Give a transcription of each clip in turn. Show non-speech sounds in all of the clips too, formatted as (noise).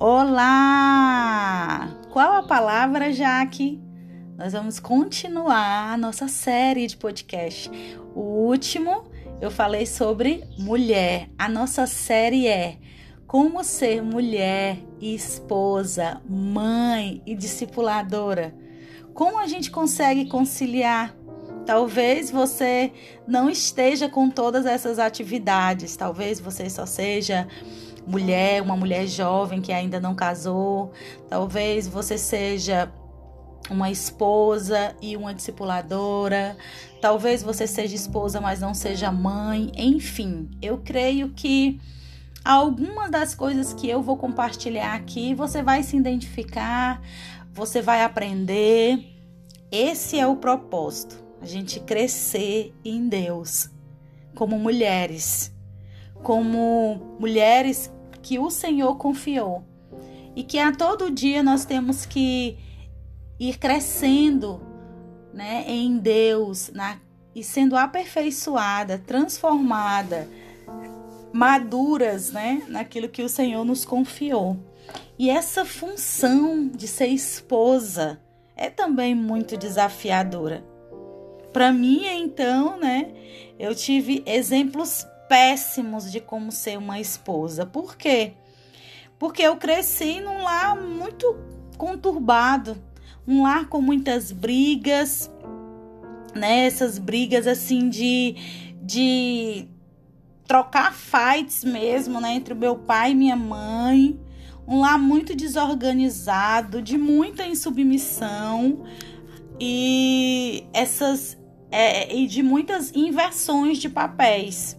Olá! Qual a palavra, Jaque? Nós vamos continuar a nossa série de podcast. O último eu falei sobre mulher. A nossa série é Como ser mulher esposa, mãe e discipuladora. Como a gente consegue conciliar? Talvez você não esteja com todas essas atividades, talvez você só seja mulher, uma mulher jovem que ainda não casou, talvez você seja uma esposa e uma discipuladora, talvez você seja esposa, mas não seja mãe, enfim, eu creio que algumas das coisas que eu vou compartilhar aqui você vai se identificar, você vai aprender. Esse é o propósito, a gente crescer em Deus como mulheres, como mulheres que o Senhor confiou e que a todo dia nós temos que ir crescendo, né, em Deus, na e sendo aperfeiçoada, transformada, maduras, né, naquilo que o Senhor nos confiou. E essa função de ser esposa é também muito desafiadora. Para mim, então, né, eu tive exemplos péssimos de como ser uma esposa. Por quê? Porque eu cresci num lar muito conturbado, um lar com muitas brigas, né? Essas brigas assim de de trocar fights mesmo, né, entre o meu pai e minha mãe. Um lar muito desorganizado, de muita insubmissão e essas é, e de muitas inversões de papéis.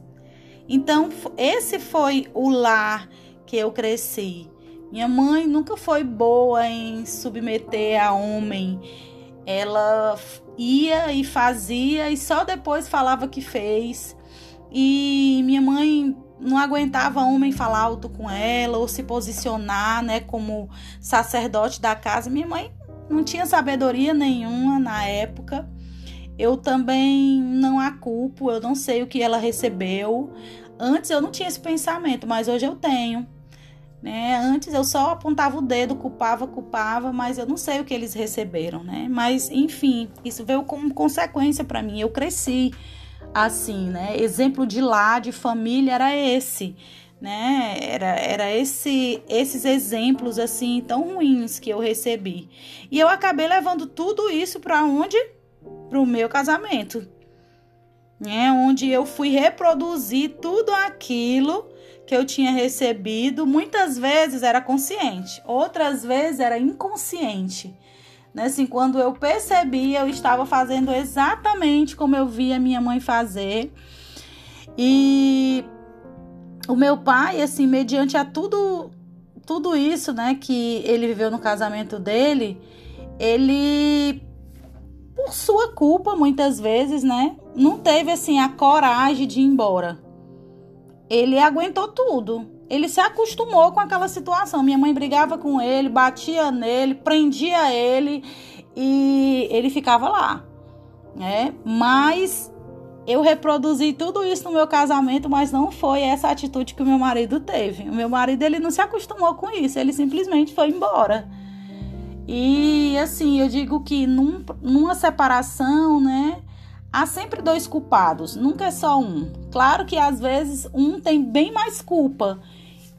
Então, esse foi o lar que eu cresci. Minha mãe nunca foi boa em submeter a homem. Ela ia e fazia e só depois falava que fez. E minha mãe não aguentava homem falar alto com ela ou se posicionar, né, como sacerdote da casa. Minha mãe não tinha sabedoria nenhuma na época. Eu também não a culpo, eu não sei o que ela recebeu. Antes eu não tinha esse pensamento, mas hoje eu tenho. Né? Antes eu só apontava o dedo, culpava, culpava, mas eu não sei o que eles receberam, né? Mas enfim, isso veio como consequência para mim. Eu cresci assim, né? Exemplo de lá, de família era esse, né? Era, era esse, esses exemplos assim tão ruins que eu recebi. E eu acabei levando tudo isso para onde? Para o meu casamento, né? Onde eu fui reproduzir tudo aquilo que eu tinha recebido. Muitas vezes era consciente, outras vezes era inconsciente. Né? Assim, quando eu percebi, eu estava fazendo exatamente como eu via minha mãe fazer. E o meu pai, assim, mediante a tudo, tudo isso, né, que ele viveu no casamento dele, ele por sua culpa, muitas vezes, né? Não teve assim a coragem de ir embora. Ele aguentou tudo. Ele se acostumou com aquela situação. Minha mãe brigava com ele, batia nele, prendia ele e ele ficava lá, né? Mas eu reproduzi tudo isso no meu casamento, mas não foi essa atitude que o meu marido teve. O meu marido ele não se acostumou com isso, ele simplesmente foi embora. E assim, eu digo que num, numa separação, né, há sempre dois culpados, nunca é só um. Claro que às vezes um tem bem mais culpa.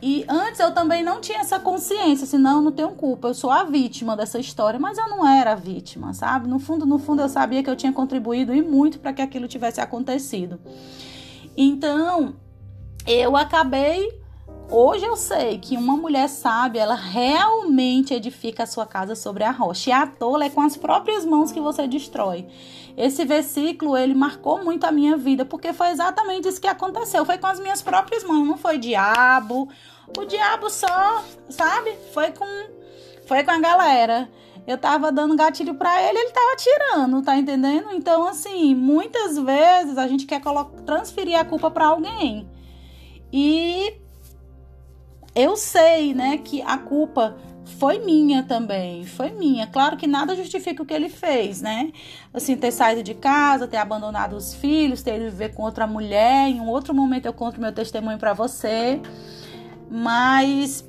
E antes eu também não tinha essa consciência, senão eu não tenho culpa, eu sou a vítima dessa história, mas eu não era a vítima, sabe? No fundo, no fundo eu sabia que eu tinha contribuído e muito para que aquilo tivesse acontecido. Então, eu acabei Hoje eu sei que uma mulher sábia, ela realmente edifica a sua casa sobre a rocha. E a tola é com as próprias mãos que você destrói. Esse versículo, ele marcou muito a minha vida, porque foi exatamente isso que aconteceu. Foi com as minhas próprias mãos, não foi diabo. O diabo só, sabe? Foi com foi com a galera. Eu tava dando gatilho para ele, ele tava tirando, tá entendendo? Então, assim, muitas vezes a gente quer transferir a culpa para alguém. E eu sei, né, que a culpa foi minha também, foi minha. Claro que nada justifica o que ele fez, né? Assim, ter saído de casa, ter abandonado os filhos, ter ido viver com outra mulher. Em um outro momento eu conto meu testemunho para você. Mas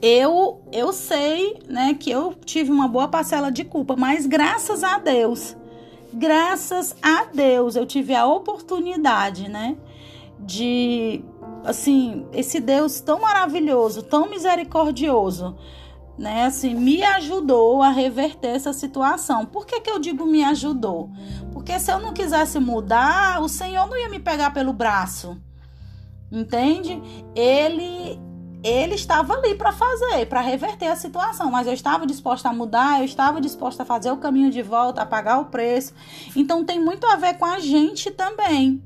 eu eu sei, né, que eu tive uma boa parcela de culpa, mas graças a Deus, graças a Deus, eu tive a oportunidade, né, de assim, esse Deus tão maravilhoso, tão misericordioso, né, assim, me ajudou a reverter essa situação. Por que, que eu digo me ajudou? Porque se eu não quisesse mudar, o Senhor não ia me pegar pelo braço. Entende? Ele ele estava ali para fazer, para reverter a situação, mas eu estava disposta a mudar, eu estava disposta a fazer o caminho de volta, a pagar o preço. Então tem muito a ver com a gente também.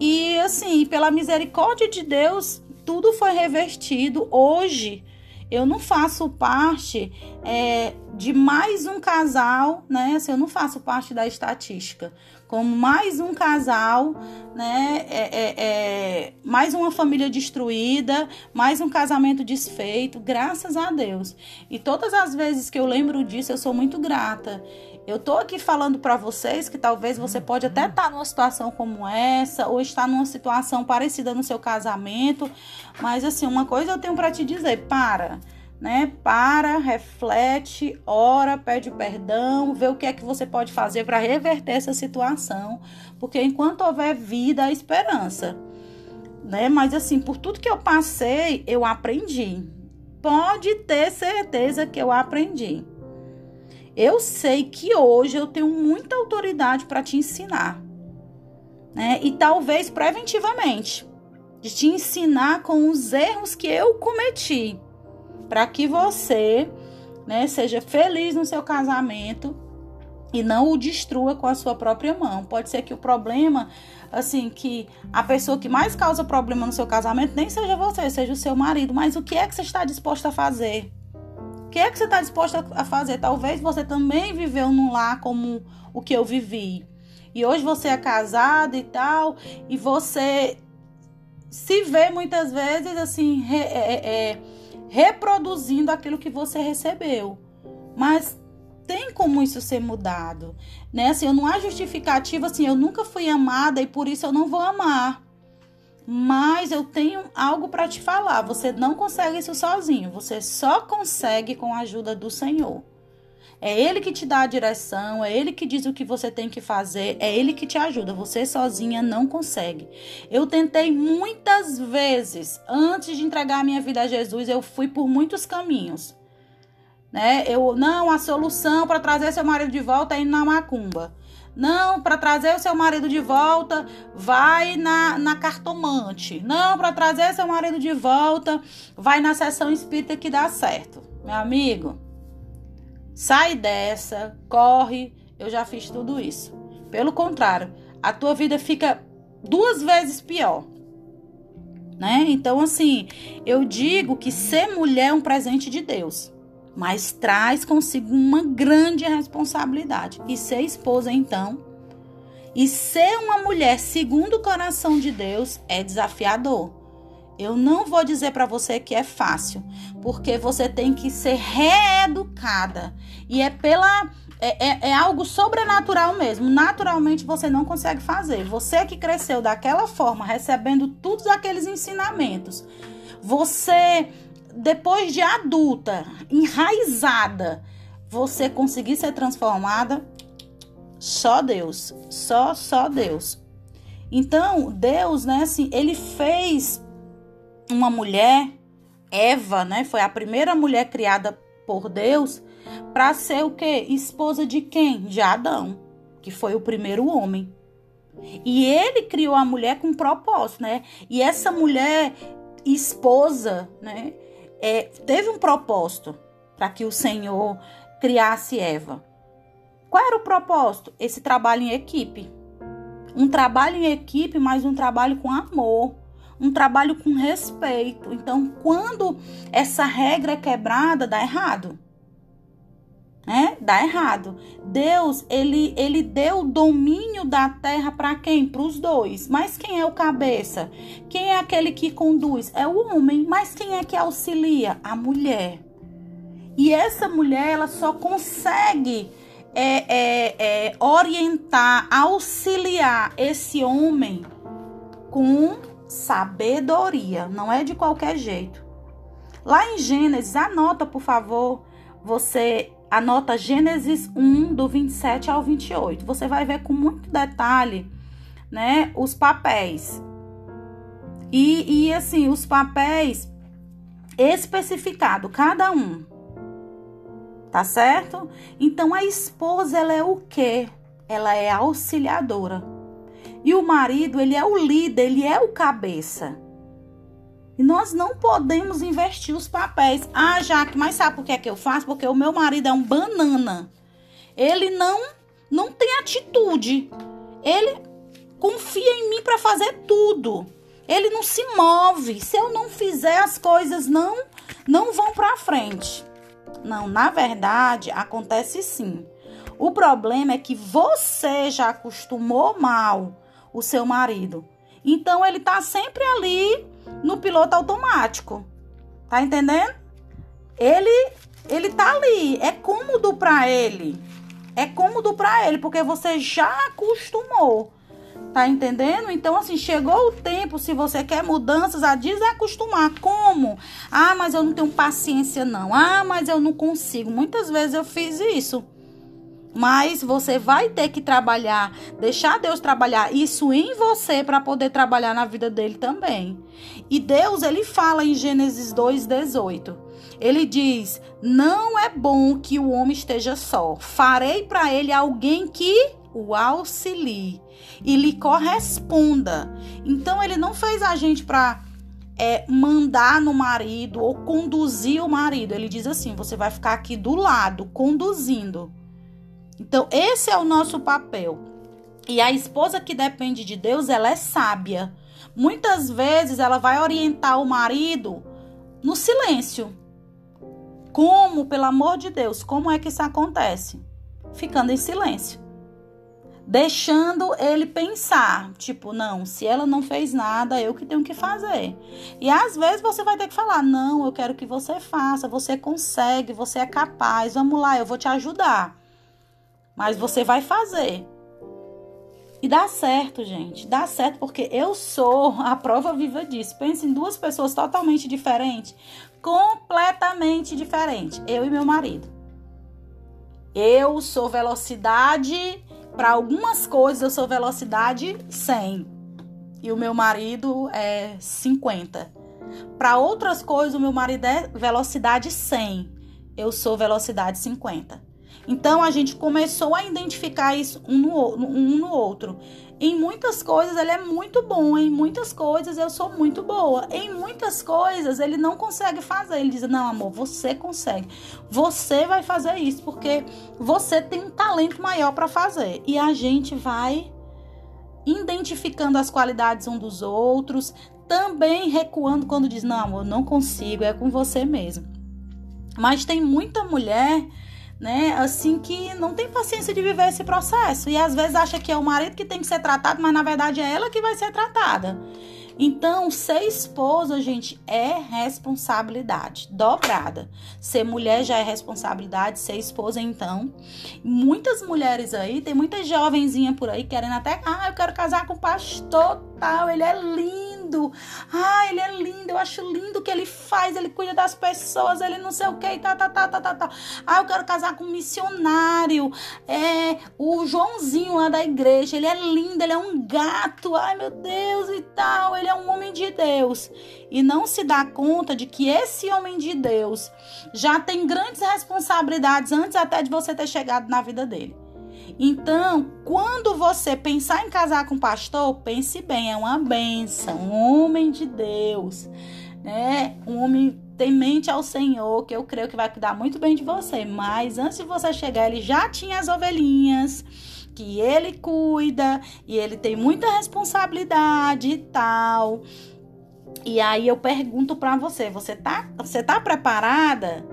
E assim, pela misericórdia de Deus, tudo foi revertido. Hoje eu não faço parte é, de mais um casal, né? Assim, eu não faço parte da estatística. Como mais um casal, né? É, é, é, mais uma família destruída, mais um casamento desfeito, graças a Deus. E todas as vezes que eu lembro disso, eu sou muito grata. Eu tô aqui falando para vocês que talvez você pode até estar tá numa situação como essa ou estar numa situação parecida no seu casamento, mas assim, uma coisa eu tenho para te dizer, para, né? Para, reflete, ora, pede perdão, vê o que é que você pode fazer para reverter essa situação, porque enquanto houver vida, há esperança. Né? Mas assim, por tudo que eu passei, eu aprendi. Pode ter certeza que eu aprendi. Eu sei que hoje eu tenho muita autoridade para te ensinar, né? E talvez preventivamente, de te ensinar com os erros que eu cometi, para que você, né, seja feliz no seu casamento e não o destrua com a sua própria mão. Pode ser que o problema, assim, que a pessoa que mais causa problema no seu casamento nem seja você, seja o seu marido, mas o que é que você está disposto a fazer? Que é que você está disposta a fazer? Talvez você também viveu num lar como o que eu vivi. E hoje você é casado e tal, e você se vê muitas vezes assim, re, é, é, é, reproduzindo aquilo que você recebeu. Mas tem como isso ser mudado, né? Assim, não há justificativa assim, eu nunca fui amada e por isso eu não vou amar. Mas eu tenho algo para te falar. Você não consegue isso sozinho. Você só consegue com a ajuda do Senhor. É Ele que te dá a direção, é Ele que diz o que você tem que fazer, é Ele que te ajuda. Você sozinha não consegue. Eu tentei muitas vezes, antes de entregar a minha vida a Jesus, eu fui por muitos caminhos. Né? Eu não, a solução para trazer seu marido de volta é ir na macumba. Não, para trazer o seu marido de volta, vai na, na cartomante. Não, para trazer seu marido de volta, vai na sessão espírita que dá certo. Meu amigo, sai dessa, corre. Eu já fiz tudo isso. Pelo contrário, a tua vida fica duas vezes pior. Né? Então, assim, eu digo que ser mulher é um presente de Deus mas traz consigo uma grande responsabilidade. E ser esposa, então, e ser uma mulher segundo o coração de Deus é desafiador. Eu não vou dizer para você que é fácil, porque você tem que ser reeducada. E é pela. É, é, é, algo sobrenatural mesmo. Naturalmente você não consegue fazer. Você que cresceu daquela forma, recebendo todos aqueles ensinamentos, você depois de adulta, enraizada, você conseguir ser transformada, só Deus, só só Deus. Então, Deus, né, assim, ele fez uma mulher, Eva, né, foi a primeira mulher criada por Deus para ser o quê? Esposa de quem? De Adão, que foi o primeiro homem. E ele criou a mulher com propósito, né? E essa mulher esposa, né? É, teve um propósito para que o Senhor criasse Eva. Qual era o propósito? Esse trabalho em equipe. Um trabalho em equipe, mas um trabalho com amor, um trabalho com respeito. Então, quando essa regra é quebrada, dá errado né? Dá errado. Deus, ele, ele deu o domínio da terra para quem? Para os dois. Mas quem é o cabeça? Quem é aquele que conduz? É o homem. Mas quem é que auxilia? A mulher. E essa mulher, ela só consegue é, é, é, orientar, auxiliar esse homem com sabedoria. Não é de qualquer jeito. Lá em Gênesis, anota, por favor, você anota Gênesis 1, do 27 ao 28. Você vai ver com muito detalhe, né, os papéis. E, e assim, os papéis especificado, cada um. Tá certo? Então a esposa, ela é o quê? Ela é auxiliadora. E o marido, ele é o líder, ele é o cabeça. E nós não podemos investir os papéis. Ah, Jaque, mas sabe por que é que eu faço? Porque o meu marido é um banana. Ele não não tem atitude. Ele confia em mim para fazer tudo. Ele não se move. Se eu não fizer as coisas não não vão para frente. Não, na verdade, acontece sim. O problema é que você já acostumou mal o seu marido. Então ele tá sempre ali no piloto automático. Tá entendendo? Ele ele tá ali, é cômodo para ele. É cômodo para ele porque você já acostumou. Tá entendendo? Então, assim, chegou o tempo, se você quer mudanças, a desacostumar. Como? Ah, mas eu não tenho paciência, não. Ah, mas eu não consigo. Muitas vezes eu fiz isso. Mas você vai ter que trabalhar, deixar Deus trabalhar isso em você para poder trabalhar na vida dele também. E Deus, ele fala em Gênesis 2:18. Ele diz: "Não é bom que o homem esteja só. Farei para ele alguém que o auxilie e lhe corresponda". Então ele não fez a gente para é, mandar no marido ou conduzir o marido. Ele diz assim: você vai ficar aqui do lado, conduzindo. Então, esse é o nosso papel. E a esposa que depende de Deus, ela é sábia. Muitas vezes ela vai orientar o marido no silêncio. Como, pelo amor de Deus, como é que isso acontece? Ficando em silêncio. Deixando ele pensar, tipo, não, se ela não fez nada, eu que tenho que fazer. E às vezes você vai ter que falar: "Não, eu quero que você faça, você consegue, você é capaz. Vamos lá, eu vou te ajudar". Mas você vai fazer. E dá certo, gente. Dá certo porque eu sou a prova viva disso. Pense em duas pessoas totalmente diferentes, completamente diferentes. Eu e meu marido. Eu sou velocidade para algumas coisas eu sou velocidade 100 e o meu marido é 50. Para outras coisas o meu marido é velocidade 100. Eu sou velocidade 50. Então a gente começou a identificar isso um no, um no outro. Em muitas coisas ele é muito bom, em muitas coisas eu sou muito boa. Em muitas coisas ele não consegue fazer. Ele diz: Não, amor, você consegue. Você vai fazer isso porque você tem um talento maior para fazer. E a gente vai identificando as qualidades um dos outros, também recuando quando diz: Não, amor, não consigo, é com você mesmo. Mas tem muita mulher né? Assim que não tem paciência de viver esse processo e às vezes acha que é o marido que tem que ser tratado, mas na verdade é ela que vai ser tratada. Então, ser esposa, gente, é responsabilidade dobrada. Ser mulher já é responsabilidade, ser esposa, então. Muitas mulheres aí, tem muita jovenzinha por aí querendo até, ah, eu quero casar com o pastor tal, ele é lindo lindo. Ah, ele é lindo. Eu acho lindo o que ele faz. Ele cuida das pessoas. Ele não sei o que. Tá, tá, tá, tá, tá, tá. Ah, eu quero casar com um missionário. É o Joãozinho lá da igreja. Ele é lindo. Ele é um gato. Ai, meu Deus e tal. Ele é um homem de Deus. E não se dá conta de que esse homem de Deus já tem grandes responsabilidades antes até de você ter chegado na vida dele. Então, quando você pensar em casar com pastor, pense bem, é uma benção, um homem de Deus, né? Um homem temente ao Senhor, que eu creio que vai cuidar muito bem de você. Mas antes de você chegar, ele já tinha as ovelhinhas que ele cuida e ele tem muita responsabilidade e tal. E aí eu pergunto para você, você tá, você tá preparada?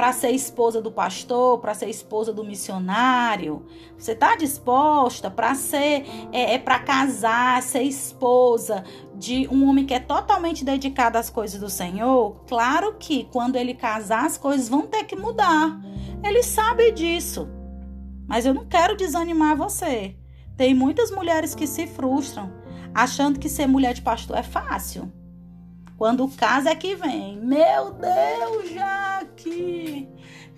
Para ser esposa do pastor, para ser esposa do missionário? Você está disposta para ser, é, é para casar, ser esposa de um homem que é totalmente dedicado às coisas do Senhor? Claro que quando ele casar, as coisas vão ter que mudar. Ele sabe disso. Mas eu não quero desanimar você. Tem muitas mulheres que se frustram achando que ser mulher de pastor é fácil. Quando o caso é que vem. Meu Deus, Jaque,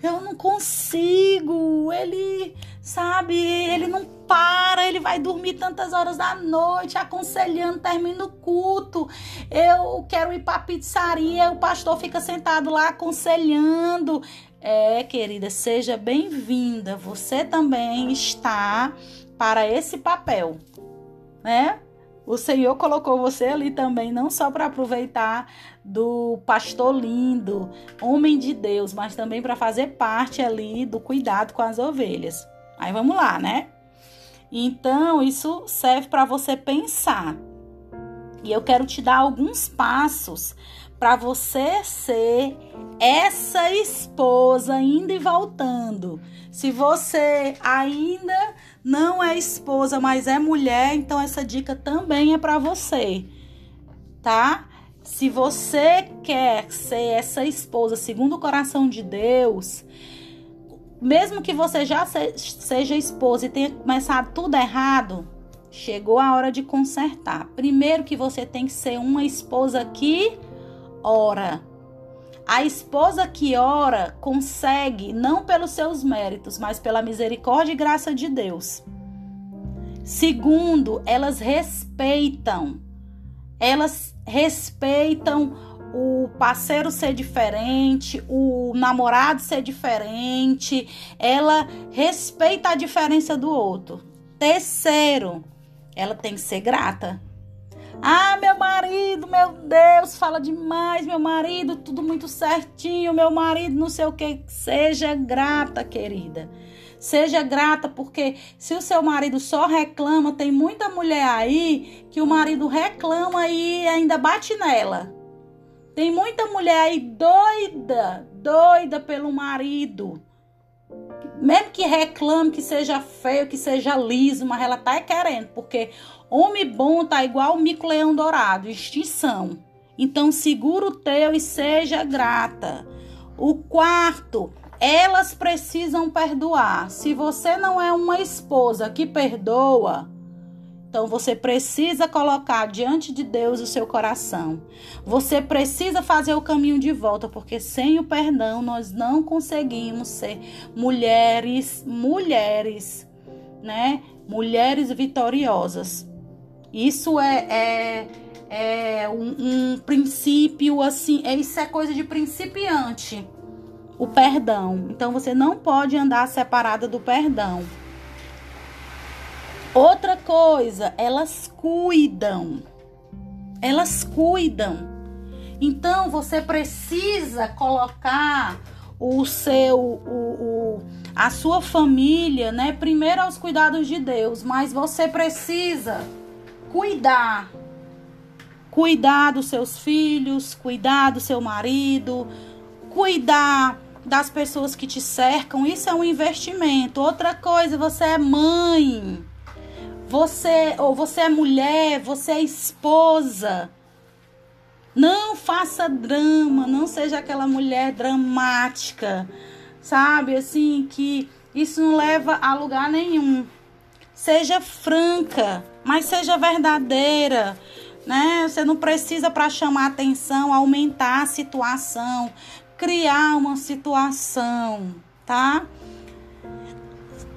eu não consigo. Ele, sabe, ele não para, ele vai dormir tantas horas da noite, aconselhando, termina o culto. Eu quero ir para pizzaria, o pastor fica sentado lá aconselhando. É, querida, seja bem-vinda. Você também está para esse papel, né? O Senhor colocou você ali também, não só para aproveitar do pastor lindo, homem de Deus, mas também para fazer parte ali do cuidado com as ovelhas. Aí vamos lá, né? Então, isso serve para você pensar. E eu quero te dar alguns passos para você ser essa esposa indo e voltando. Se você ainda não é esposa, mas é mulher, então essa dica também é para você, tá? Se você quer ser essa esposa segundo o coração de Deus, mesmo que você já seja esposa e tenha começado tudo errado, chegou a hora de consertar. Primeiro que você tem que ser uma esposa que ora. A esposa que ora consegue, não pelos seus méritos, mas pela misericórdia e graça de Deus. Segundo, elas respeitam. Elas respeitam o parceiro ser diferente, o namorado ser diferente. Ela respeita a diferença do outro. Terceiro, ela tem que ser grata. Ah, meu marido, meu Deus, fala demais, meu marido, tudo muito certinho, meu marido, não sei o que. Seja grata, querida. Seja grata, porque se o seu marido só reclama, tem muita mulher aí que o marido reclama e ainda bate nela. Tem muita mulher aí doida, doida pelo marido. Mesmo que reclame que seja feio, que seja liso, mas ela tá querendo, porque Homem bom tá igual o mico-leão dourado, extinção. Então segura o teu e seja grata. O quarto, elas precisam perdoar. Se você não é uma esposa que perdoa, então você precisa colocar diante de Deus o seu coração. Você precisa fazer o caminho de volta, porque sem o perdão nós não conseguimos ser mulheres, mulheres, né? Mulheres vitoriosas. Isso é, é, é um, um, princípio assim, é, isso é coisa de principiante. O perdão. Então você não pode andar separada do perdão. Outra coisa, elas cuidam. Elas cuidam. Então você precisa colocar o seu o, o, a sua família, né, primeiro aos cuidados de Deus, mas você precisa cuidar. Cuidar dos seus filhos, cuidar do seu marido, cuidar das pessoas que te cercam, isso é um investimento. Outra coisa, você é mãe. Você ou você é mulher, você é esposa. Não faça drama, não seja aquela mulher dramática, sabe? Assim que isso não leva a lugar nenhum. Seja franca, mas seja verdadeira, né? Você não precisa para chamar atenção aumentar a situação, criar uma situação, tá?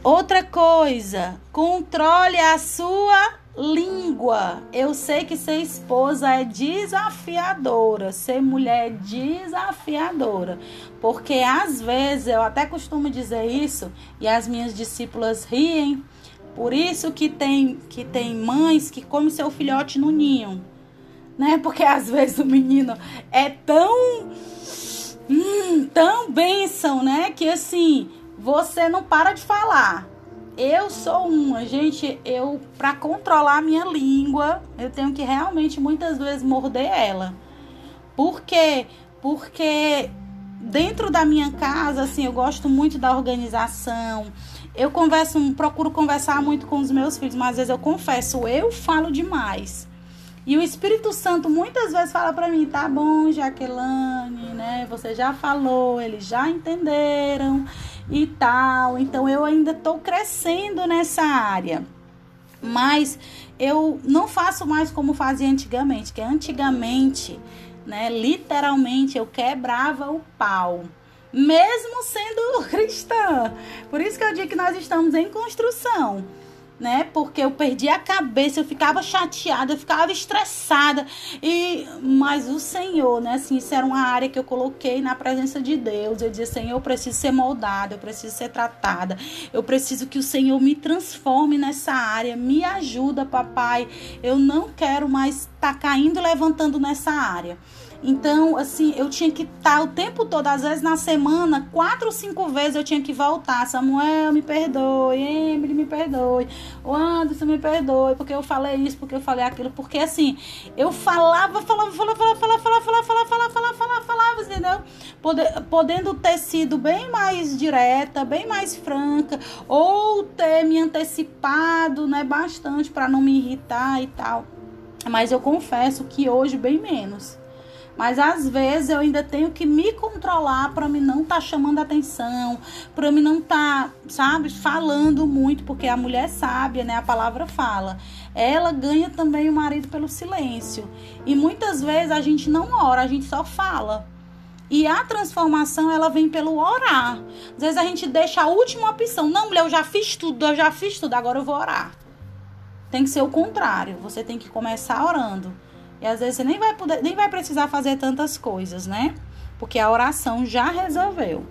Outra coisa, controle a sua língua. Eu sei que ser esposa é desafiadora, ser mulher é desafiadora, porque às vezes eu até costumo dizer isso e as minhas discípulas riem por isso que tem que tem mães que comem seu filhote no ninho, né? Porque às vezes o menino é tão hum, tão bênção, né? Que assim, você não para de falar. Eu sou uma, gente, eu para controlar a minha língua, eu tenho que realmente muitas vezes morder ela. Por quê? Porque dentro da minha casa, assim, eu gosto muito da organização. Eu converso, procuro conversar muito com os meus filhos, mas às vezes eu confesso, eu falo demais. E o Espírito Santo muitas vezes fala para mim, tá bom, Jaqueline, né? Você já falou, eles já entenderam e tal. Então eu ainda tô crescendo nessa área. Mas eu não faço mais como fazia antigamente, que antigamente né? Literalmente eu quebrava o pau, mesmo sendo (laughs) cristã. Por isso que eu digo que nós estamos em construção né? Porque eu perdi a cabeça, eu ficava chateada, eu ficava estressada. E mas o Senhor, né, assim, isso era uma área que eu coloquei na presença de Deus. Eu dizia, Senhor, eu preciso ser moldada, eu preciso ser tratada. Eu preciso que o Senhor me transforme nessa área. Me ajuda, papai. Eu não quero mais estar tá caindo levantando nessa área. Então, assim, eu tinha que estar tá o tempo todo, às vezes na semana, quatro ou cinco vezes eu tinha que voltar. Samuel, me perdoe. Emily, me perdoe. O Anderson, me perdoe. Porque eu falei isso, porque eu falei aquilo. Porque, assim, eu falava, falava, falava, falava, falava, falava, falava, falava, falava, falava, falava, falava entendeu? Podendo ter sido bem mais direta, bem mais franca, ou ter me antecipado, né, bastante para não me irritar e tal. Mas eu confesso que hoje bem menos. Mas às vezes eu ainda tenho que me controlar para me não estar tá chamando atenção, para me não estar, tá, sabe, falando muito, porque a mulher sábia, né, a palavra fala. Ela ganha também o marido pelo silêncio. E muitas vezes a gente não ora, a gente só fala. E a transformação, ela vem pelo orar. Às vezes a gente deixa a última opção. Não, mulher, eu já fiz tudo, eu já fiz tudo, agora eu vou orar. Tem que ser o contrário. Você tem que começar orando. E às vezes você nem vai poder, nem vai precisar fazer tantas coisas, né? Porque a oração já resolveu.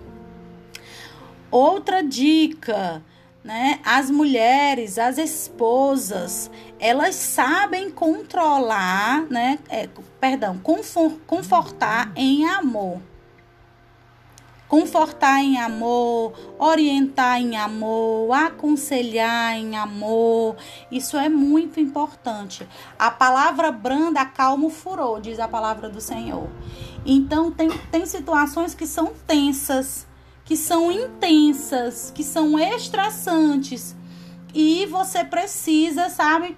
Outra dica, né? As mulheres, as esposas, elas sabem controlar, né? É, perdão, confortar em amor confortar em amor, orientar em amor, aconselhar em amor. Isso é muito importante. A palavra branda acalma o furor, diz a palavra do Senhor. Então, tem, tem situações que são tensas, que são intensas, que são estressantes. E você precisa, sabe,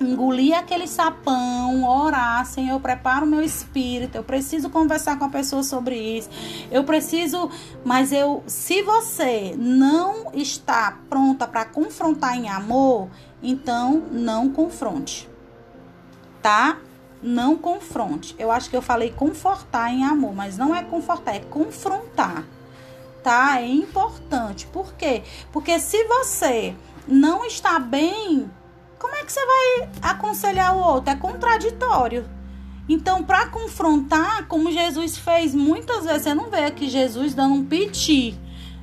engolir aquele sapão, orar, Senhor, prepara o meu espírito. Eu preciso conversar com a pessoa sobre isso. Eu preciso, mas eu, se você não está pronta para confrontar em amor, então não confronte. Tá? Não confronte. Eu acho que eu falei confortar em amor, mas não é confortar, é confrontar. Tá? É importante. Por quê? Porque se você não está bem como é que você vai aconselhar o outro? É contraditório. Então, para confrontar, como Jesus fez muitas vezes, você não vê aqui Jesus dando um piti,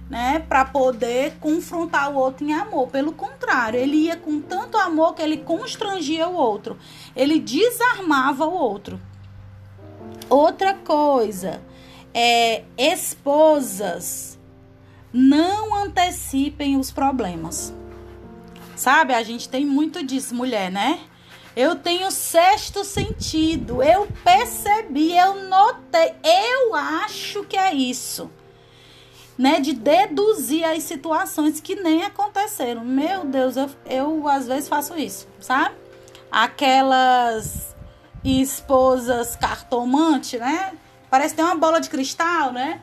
né, para poder confrontar o outro em amor. Pelo contrário, ele ia com tanto amor que ele constrangia o outro. Ele desarmava o outro. Outra coisa, é esposas não antecipem os problemas. Sabe, a gente tem muito disso, mulher, né? Eu tenho sexto sentido. Eu percebi, eu notei, eu acho que é isso. Né, de deduzir as situações que nem aconteceram. Meu Deus, eu, eu às vezes faço isso, sabe? Aquelas esposas cartomante, né? Parece ter uma bola de cristal, né?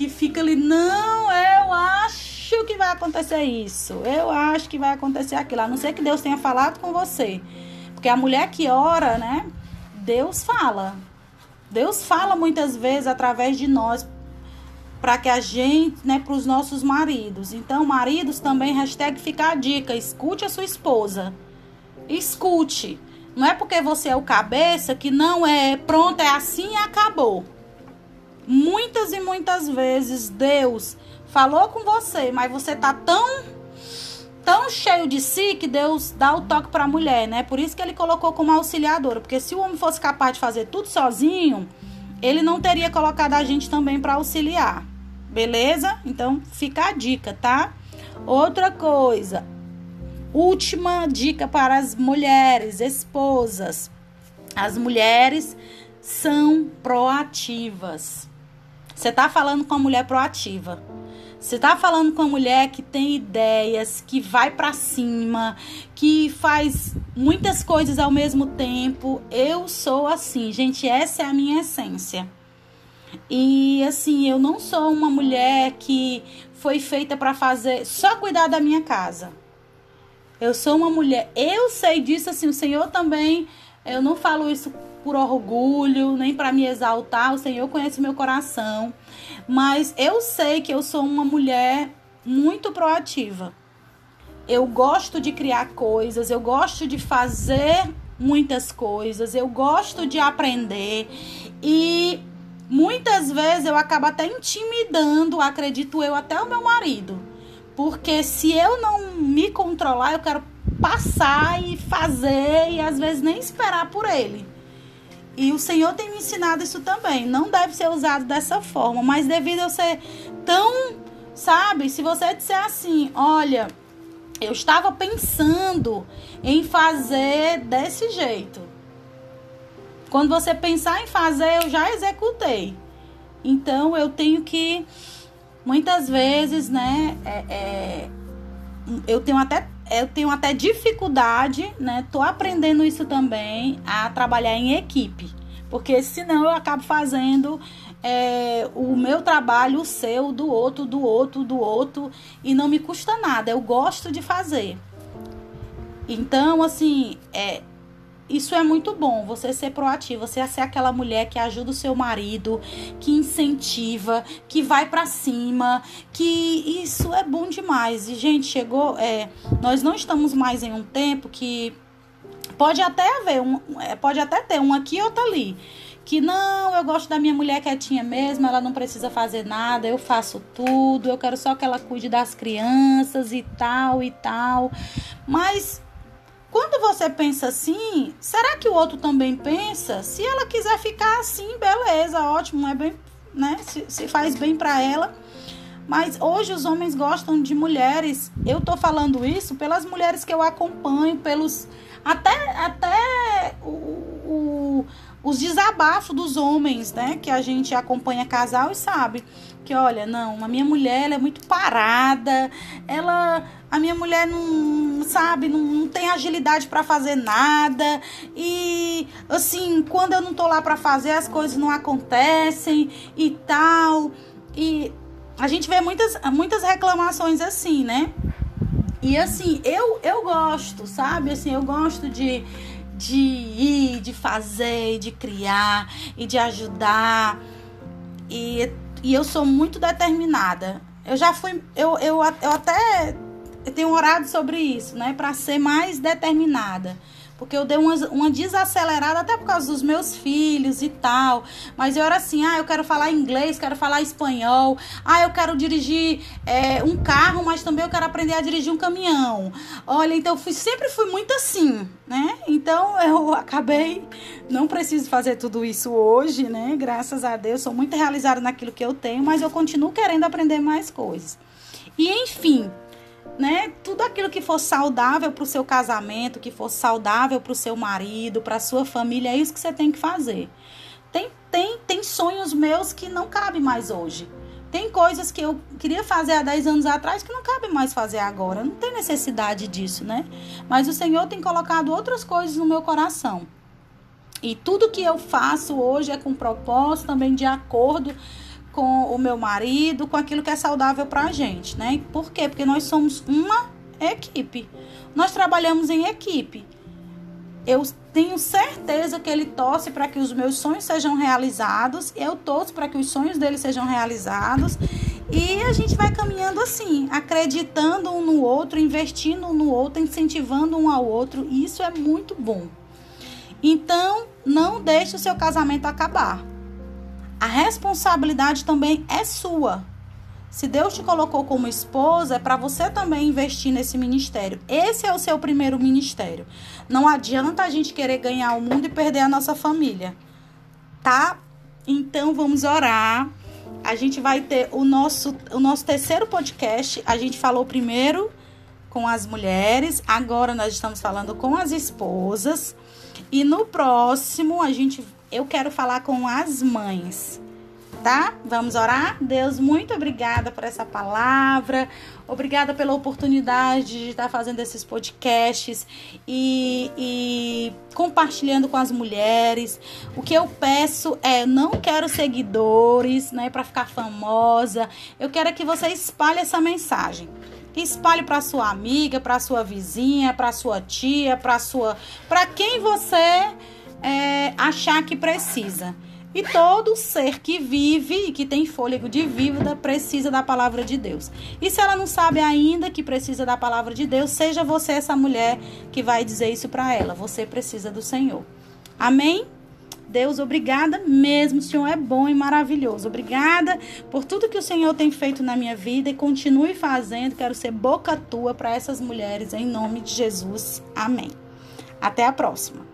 Que fica ali, não, eu acho que vai acontecer isso, eu acho que vai acontecer aquilo, a não ser que Deus tenha falado com você. Porque a mulher que ora, né? Deus fala. Deus fala muitas vezes através de nós para que a gente, né, para os nossos maridos. Então, maridos também, hashtag fica a dica, escute a sua esposa. Escute. Não é porque você é o cabeça que não é pronto, é assim e acabou. Muitas e muitas vezes Deus falou com você, mas você tá tão tão cheio de si que Deus dá o toque para a mulher, né? Por isso que ele colocou como auxiliadora, porque se o homem fosse capaz de fazer tudo sozinho, ele não teria colocado a gente também para auxiliar. Beleza? Então fica a dica, tá? Outra coisa, última dica para as mulheres, esposas. As mulheres são proativas. Você tá falando com a mulher proativa. Você tá falando com uma mulher que tem ideias, que vai para cima, que faz muitas coisas ao mesmo tempo. Eu sou assim, gente, essa é a minha essência. E assim, eu não sou uma mulher que foi feita para fazer só cuidar da minha casa. Eu sou uma mulher, eu sei disso assim, o Senhor também, eu não falo isso por orgulho, nem para me exaltar. O Senhor conhece meu coração. Mas eu sei que eu sou uma mulher muito proativa. Eu gosto de criar coisas, eu gosto de fazer muitas coisas, eu gosto de aprender e muitas vezes eu acabo até intimidando, acredito eu, até o meu marido. Porque se eu não me controlar, eu quero passar e fazer e às vezes nem esperar por ele. E o Senhor tem me ensinado isso também. Não deve ser usado dessa forma, mas devido a ser tão, sabe, se você disser assim, olha, eu estava pensando em fazer desse jeito. Quando você pensar em fazer, eu já executei. Então eu tenho que muitas vezes, né? É, é, eu tenho até eu tenho até dificuldade, né? Tô aprendendo isso também a trabalhar em equipe, porque senão eu acabo fazendo é, o meu trabalho, o seu, do outro, do outro, do outro, e não me custa nada. Eu gosto de fazer. Então, assim, é, isso é muito bom, você ser proativo, você ser aquela mulher que ajuda o seu marido, que incentiva, que vai para cima, que isso é bom demais. E gente, chegou, é, nós não estamos mais em um tempo que pode até haver um, é, pode até ter um aqui e outro ali. Que não, eu gosto da minha mulher quietinha mesmo, ela não precisa fazer nada, eu faço tudo, eu quero só que ela cuide das crianças e tal e tal. Mas quando você pensa assim, será que o outro também pensa? Se ela quiser ficar assim, beleza, ótimo, é bem, né? Se, se faz bem para ela. Mas hoje os homens gostam de mulheres. Eu tô falando isso pelas mulheres que eu acompanho, pelos até até o, os desabafos dos homens, né? Que a gente acompanha casal e sabe que, olha, não, a minha mulher ela é muito parada, ela. A minha mulher não, sabe, não, não tem agilidade para fazer nada. E, assim, quando eu não tô lá para fazer, as coisas não acontecem e tal. E a gente vê muitas, muitas reclamações assim, né? E assim, eu, eu gosto, sabe? Assim, eu gosto de de ir, de fazer, de criar e de ajudar. E, e eu sou muito determinada. Eu já fui, eu, eu, eu até tenho orado sobre isso, né? Para ser mais determinada. Porque eu dei uma, uma desacelerada até por causa dos meus filhos e tal. Mas eu era assim, ah, eu quero falar inglês, quero falar espanhol. Ah, eu quero dirigir é, um carro, mas também eu quero aprender a dirigir um caminhão. Olha, então fui, sempre fui muito assim, né? Então eu acabei, não preciso fazer tudo isso hoje, né? Graças a Deus, sou muito realizada naquilo que eu tenho, mas eu continuo querendo aprender mais coisas. E enfim, né? Tudo aquilo que for saudável para o seu casamento, que for saudável para o seu marido, para sua família, é isso que você tem que fazer. Tem, tem, tem sonhos meus que não cabem mais hoje. Tem coisas que eu queria fazer há 10 anos atrás que não cabe mais fazer agora. Não tem necessidade disso, né? Mas o Senhor tem colocado outras coisas no meu coração. E tudo que eu faço hoje é com propósito, também de acordo com o meu marido, com aquilo que é saudável para a gente, né? Por quê? Porque nós somos uma equipe. Nós trabalhamos em equipe. Eu tenho certeza que ele torce para que os meus sonhos sejam realizados, eu torço para que os sonhos dele sejam realizados. E a gente vai caminhando assim, acreditando um no outro, investindo um no outro, incentivando um ao outro. E isso é muito bom. Então, não deixe o seu casamento acabar a responsabilidade também é sua. Se Deus te colocou como esposa, é para você também investir nesse ministério. Esse é o seu primeiro ministério. Não adianta a gente querer ganhar o mundo e perder a nossa família. Tá? Então vamos orar. A gente vai ter o nosso, o nosso terceiro podcast. A gente falou primeiro com as mulheres, agora nós estamos falando com as esposas. E no próximo a gente eu quero falar com as mães, tá? Vamos orar? Deus, muito obrigada por essa palavra, obrigada pela oportunidade de estar fazendo esses podcasts e, e compartilhando com as mulheres. O que eu peço é, não quero seguidores, né, para ficar famosa. Eu quero que você espalhe essa mensagem. Espalhe para sua amiga, para sua vizinha, para sua tia, para sua, para quem você é, achar que precisa. E todo ser que vive e que tem fôlego de vida precisa da palavra de Deus. E se ela não sabe ainda que precisa da palavra de Deus, seja você essa mulher que vai dizer isso para ela. Você precisa do Senhor. Amém? Deus, obrigada mesmo. O Senhor é bom e maravilhoso. Obrigada por tudo que o Senhor tem feito na minha vida e continue fazendo. Quero ser boca tua para essas mulheres em nome de Jesus. Amém. Até a próxima.